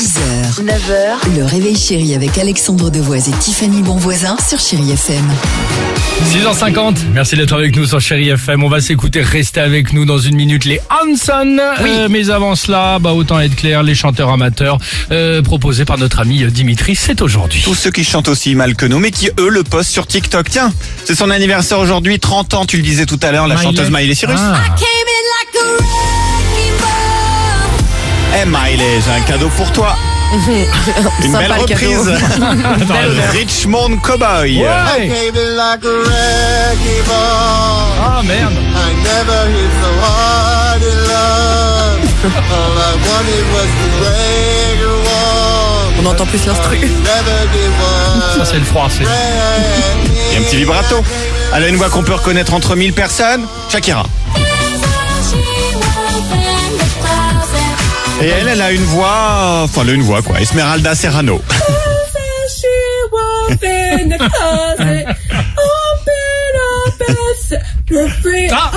6h, 9h, le réveil chéri avec Alexandre Devoise et Tiffany Bonvoisin sur Chéri FM. 6h50, merci d'être avec nous sur Chéri FM. On va s'écouter, restez avec nous dans une minute les Hanson. Euh, mais avant cela, bah, autant être clair, les chanteurs amateurs euh, proposés par notre ami Dimitri, c'est aujourd'hui. Tous ceux qui chantent aussi mal que nous, mais qui eux le postent sur TikTok. Tiens, c'est son anniversaire aujourd'hui, 30 ans, tu le disais tout à l'heure, la Miley. chanteuse Miley Cyrus. Ah. Eh Miley, j'ai un cadeau pour toi. Une belle reprise. Richmond Cowboy. Ouais. A. Ah merde. A. On entend plus l'instru. Never give Ça c'est le froid, c'est. Et un petit vibrato. Elle a une voix qu'on peut reconnaître entre 1000 personnes. Shakira. Et elle, elle a une voix, enfin, elle a une voix quoi, Esmeralda Serrano. Ah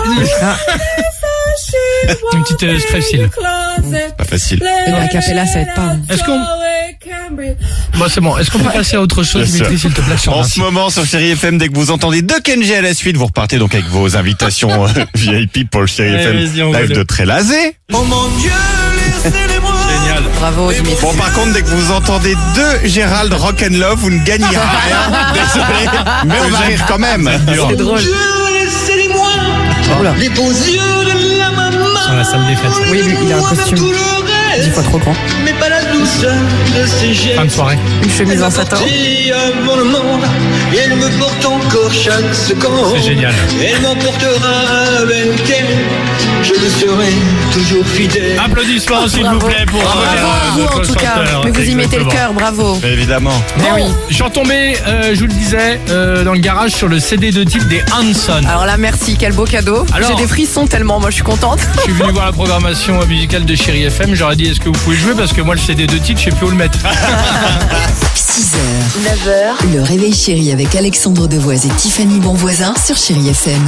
Une petite euh, strepsil. Pas facile. Et la capella, ça aide pas. hein. Est-ce qu'on... Bon c'est bon, est-ce qu'on peut passer à autre chose Bien Dimitri sûr. s'il te plaît sur En ce moment sur Chéri FM, dès que vous entendez deux Kenji à la suite, vous repartez donc avec vos invitations euh, VIP pour le Chéri Allez, vas-y, FM on live veut. de Trélazé. Génial. Bravo Dimitri. Bon, par contre, dès que vous entendez deux Gérald Rock'n'Love, vous ne gagnez rien. Désolé, mais on va rire quand même. C'est drôle. Oula. Les beaux yeux de la maman Dans la salle des fêtes. Oui, lui, il a un costume dix fois trop grand. Mais pas la de Fin de soirée. Une chemise en satin. porté avant le monde Et elle me porte encore chaque seconde C'est génial. Elle m'emportera avec elle Je me serai toujours fidèle Applaudissements s'il vous plaît pour Bravo euh, à vous en tout cas. Mais vous y mettez le cœur, bravo. Évidemment. Eh oui. Je suis retombé, euh, je vous le disais, euh, dans le garage sur le CD de titre des Hanson. Alors là, merci, quel beau cadeau. J'ai des frissons tellement, moi je suis contente. Je suis venu voir la programmation musicale de Chéri FM. J'aurais dit est-ce que vous pouvez jouer? Parce que moi le CD de titre je sais plus où le mettre. 6h, 9h, le réveil chéri avec Alexandre Devoise et Tiffany Bonvoisin sur Chéri FM.